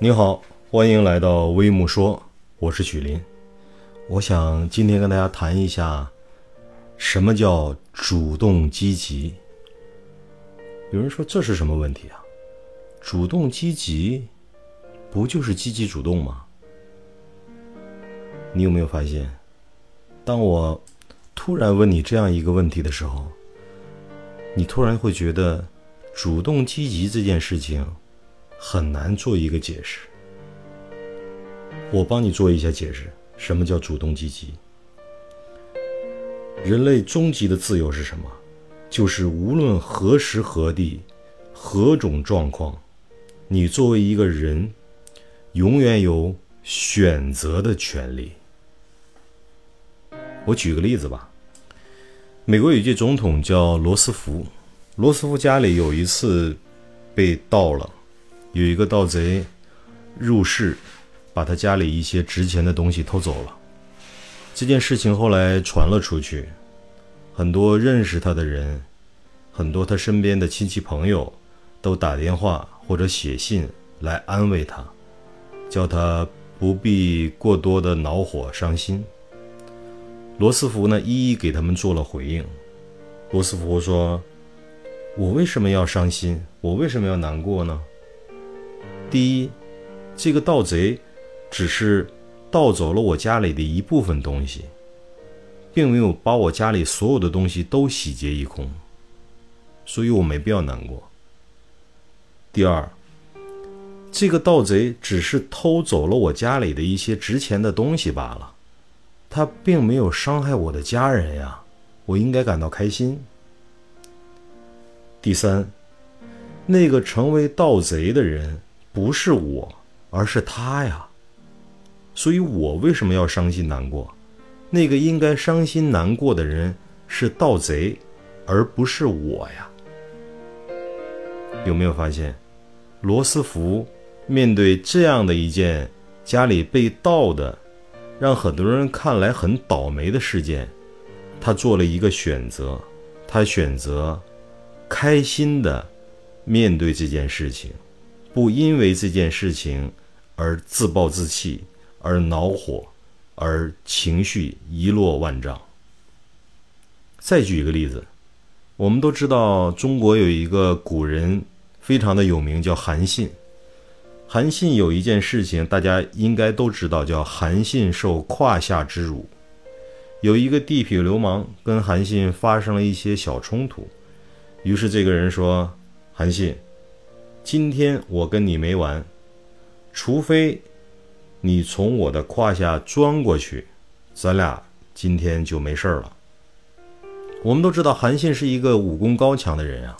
你好，欢迎来到微木说，我是许林。我想今天跟大家谈一下，什么叫主动积极。有人说这是什么问题啊？主动积极，不就是积极主动吗？你有没有发现，当我突然问你这样一个问题的时候，你突然会觉得主动积极这件事情很难做一个解释。我帮你做一下解释，什么叫主动积极？人类终极的自由是什么？就是无论何时何地、何种状况，你作为一个人，永远有选择的权利。我举个例子吧。美国有一届总统叫罗斯福，罗斯福家里有一次被盗了，有一个盗贼入室，把他家里一些值钱的东西偷走了。这件事情后来传了出去，很多认识他的人，很多他身边的亲戚朋友，都打电话或者写信来安慰他，叫他不必过多的恼火伤心。罗斯福呢，一一给他们做了回应。罗斯福说：“我为什么要伤心？我为什么要难过呢？第一，这个盗贼只是盗走了我家里的一部分东西，并没有把我家里所有的东西都洗劫一空，所以我没必要难过。第二，这个盗贼只是偷走了我家里的一些值钱的东西罢了。”他并没有伤害我的家人呀，我应该感到开心。第三，那个成为盗贼的人不是我，而是他呀，所以我为什么要伤心难过？那个应该伤心难过的人是盗贼，而不是我呀。有没有发现，罗斯福面对这样的一件家里被盗的？让很多人看来很倒霉的事件，他做了一个选择，他选择开心的面对这件事情，不因为这件事情而自暴自弃，而恼火，而情绪一落万丈。再举一个例子，我们都知道中国有一个古人非常的有名，叫韩信。韩信有一件事情，大家应该都知道，叫韩信受胯下之辱。有一个地痞流氓跟韩信发生了一些小冲突，于是这个人说：“韩信，今天我跟你没完，除非你从我的胯下钻过去，咱俩今天就没事了。”我们都知道韩信是一个武功高强的人啊，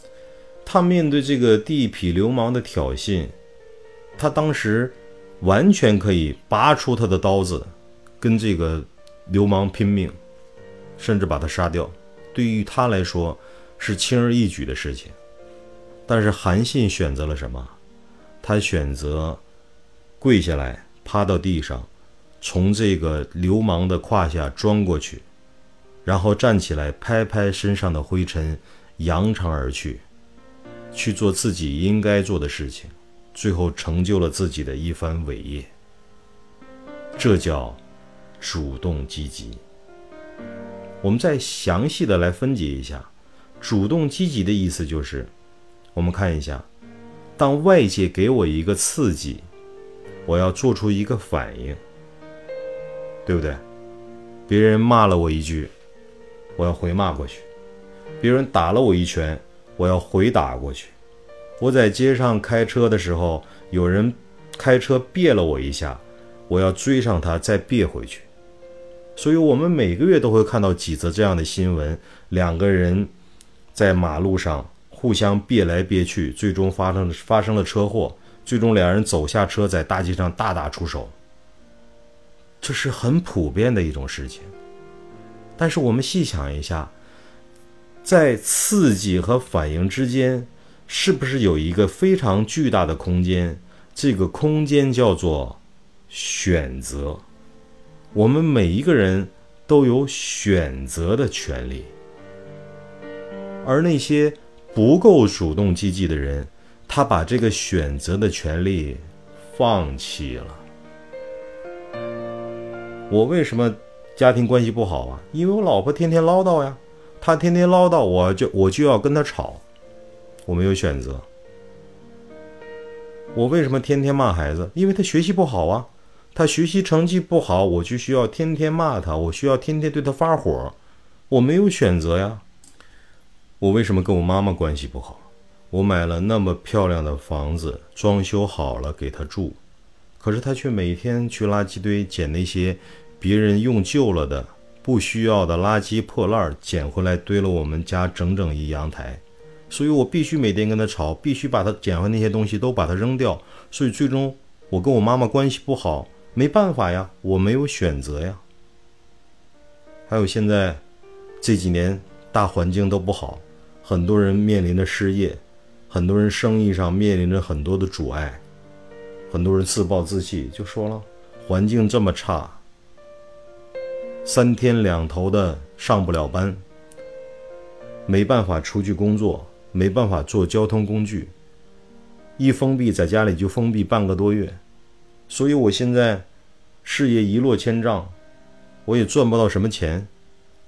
他面对这个地痞流氓的挑衅。他当时完全可以拔出他的刀子，跟这个流氓拼命，甚至把他杀掉。对于他来说是轻而易举的事情。但是韩信选择了什么？他选择跪下来，趴到地上，从这个流氓的胯下钻过去，然后站起来，拍拍身上的灰尘，扬长而去，去做自己应该做的事情。最后成就了自己的一番伟业，这叫主动积极。我们再详细的来分解一下，主动积极的意思就是，我们看一下，当外界给我一个刺激，我要做出一个反应，对不对？别人骂了我一句，我要回骂过去；别人打了我一拳，我要回打过去。我在街上开车的时候，有人开车别了我一下，我要追上他再别回去。所以，我们每个月都会看到几则这样的新闻：两个人在马路上互相别来别去，最终发生发生了车祸，最终两人走下车，在大街上大打出手。这是很普遍的一种事情。但是，我们细想一下，在刺激和反应之间。是不是有一个非常巨大的空间？这个空间叫做选择。我们每一个人都有选择的权利，而那些不够主动积极的人，他把这个选择的权利放弃了。我为什么家庭关系不好啊？因为我老婆天天唠叨呀，她天天唠叨，我就我就要跟她吵，我没有选择。我为什么天天骂孩子？因为他学习不好啊，他学习成绩不好，我就需要天天骂他，我需要天天对他发火，我没有选择呀。我为什么跟我妈妈关系不好？我买了那么漂亮的房子，装修好了给她住，可是她却每天去垃圾堆捡那些别人用旧了的、不需要的垃圾破烂，捡回来堆了我们家整整一阳台。所以我必须每天跟她吵，必须把她捡回那些东西都把它扔掉。所以最终我跟我妈妈关系不好，没办法呀，我没有选择呀。还有现在这几年大环境都不好，很多人面临着失业，很多人生意上面临着很多的阻碍，很多人自暴自弃，就说了环境这么差，三天两头的上不了班，没办法出去工作。没办法坐交通工具，一封闭在家里就封闭半个多月，所以我现在事业一落千丈，我也赚不到什么钱，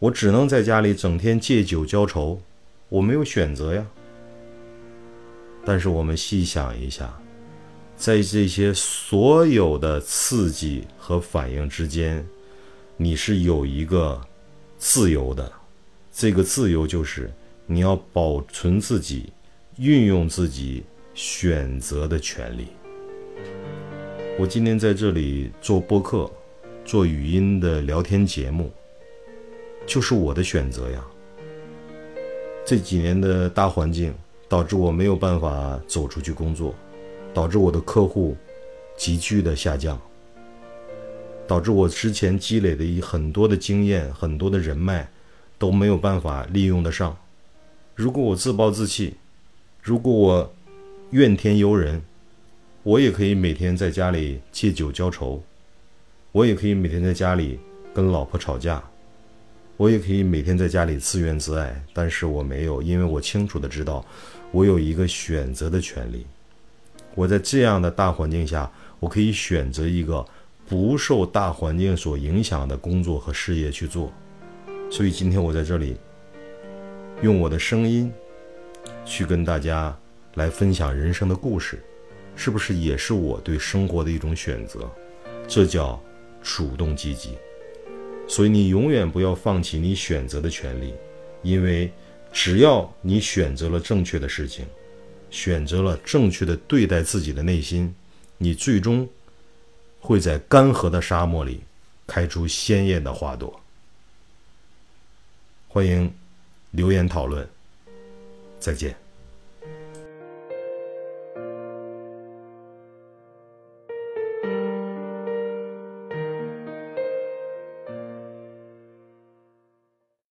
我只能在家里整天借酒浇愁，我没有选择呀。但是我们细想一下，在这些所有的刺激和反应之间，你是有一个自由的，这个自由就是。你要保存自己，运用自己选择的权利。我今天在这里做播客，做语音的聊天节目，就是我的选择呀。这几年的大环境导致我没有办法走出去工作，导致我的客户急剧的下降，导致我之前积累的一很多的经验、很多的人脉都没有办法利用得上。如果我自暴自弃，如果我怨天尤人，我也可以每天在家里借酒浇愁，我也可以每天在家里跟老婆吵架，我也可以每天在家里自怨自艾。但是我没有，因为我清楚的知道，我有一个选择的权利。我在这样的大环境下，我可以选择一个不受大环境所影响的工作和事业去做。所以今天我在这里。用我的声音去跟大家来分享人生的故事，是不是也是我对生活的一种选择？这叫主动积极。所以你永远不要放弃你选择的权利，因为只要你选择了正确的事情，选择了正确的对待自己的内心，你最终会在干涸的沙漠里开出鲜艳的花朵。欢迎。留言讨论，再见。